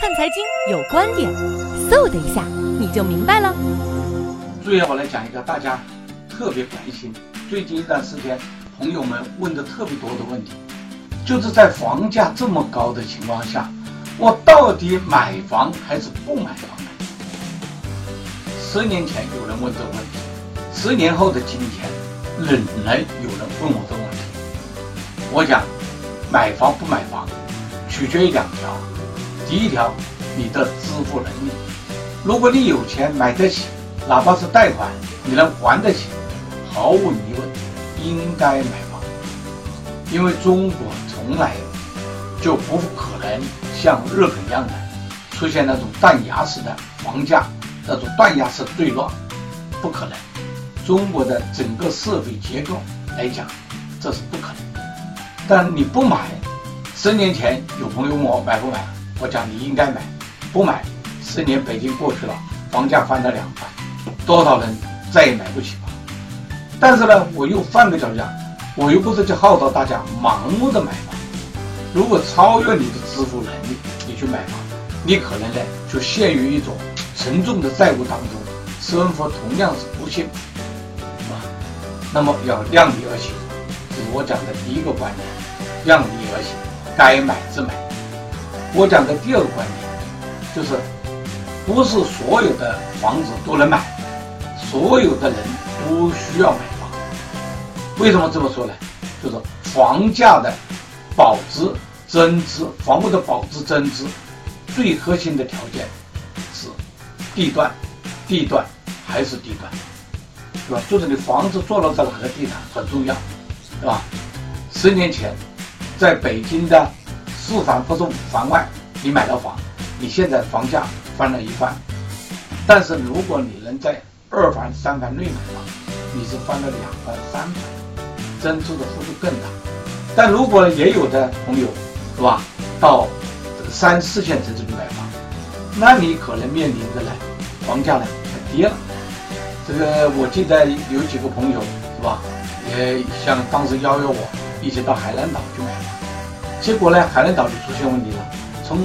看财经有观点，嗖的一下你就明白了。最后我来讲一个大家特别关心，最近一段时间朋友们问的特别多的问题，就是在房价这么高的情况下，我到底买房还是不买房？十年前有人问这个问题，十年后的今天仍然有人问我这个问题。我讲，买房不买房，取决于两条。第一条，你的支付能力。如果你有钱买得起，哪怕是贷款，你能还得起，毫无疑问，应该买房。因为中国从来就不可能像日本一样的出现那种断崖式的房价，那种断崖式坠落，不可能。中国的整个社会结构来讲，这是不可能。但你不买，十年前有朋友问我买不买？我讲你应该买，不买，十年北京过去了，房价翻了两番，多少人再也买不起房。但是呢，我又换个角度讲，我又不是去号召大家盲目的买房。如果超越你的支付能力，你去买房，你可能呢就陷于一种沉重的债务当中，生活同样是不幸，啊？那么要量力而行，这是我讲的第一个观点，量力而行，该买之买。我讲的第二个观点就是，不是所有的房子都能买，所有的人都需要买房。为什么这么说呢？就是房价的保值增值，房屋的保值增值，最核心的条件是地段，地段还是地段，是吧？就是你房子坐落在哪个地段很重要，是吧？十年前，在北京的。四房或者五环外，你买了房，你现在房价翻了一番。但是如果你能在二环、三环内买房，你是翻了两番、三番，增值的幅度更大。但如果也有的朋友，是吧，到三四线城市去买房，那你可能面临的呢，房价呢还跌了。这个我记得有几个朋友，是吧，也像当时邀约我一起到海南岛去买房。结果呢，海南岛就出现问题了。从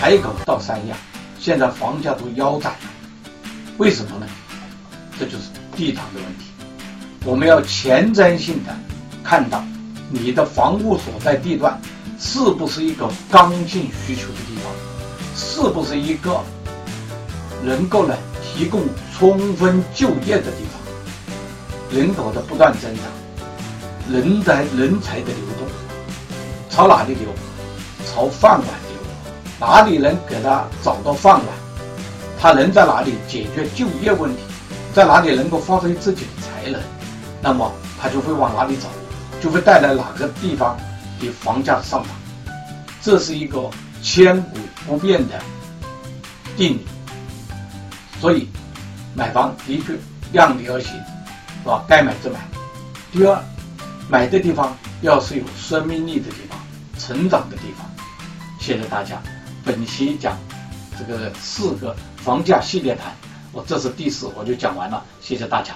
海口到三亚，现在房价都腰斩了。为什么呢？这就是地段的问题。我们要前瞻性的看到你的房屋所在地段是不是一个刚性需求的地方，是不是一个能够呢提供充分就业的地方。人口的不断增长，人才人才的流动。朝哪里流？朝饭碗流。哪里能给他找到饭碗？他能在哪里解决就业问题？在哪里能够发挥自己的才能？那么他就会往哪里走，就会带来哪个地方的房价上涨。这是一个千古不变的定理。所以，买房的确量力而行，是吧？该买就买。第二，买的地方要是有生命力的地方。成长的地方，谢谢大家。本期讲这个四个房价系列谈，我这是第四，我就讲完了，谢谢大家。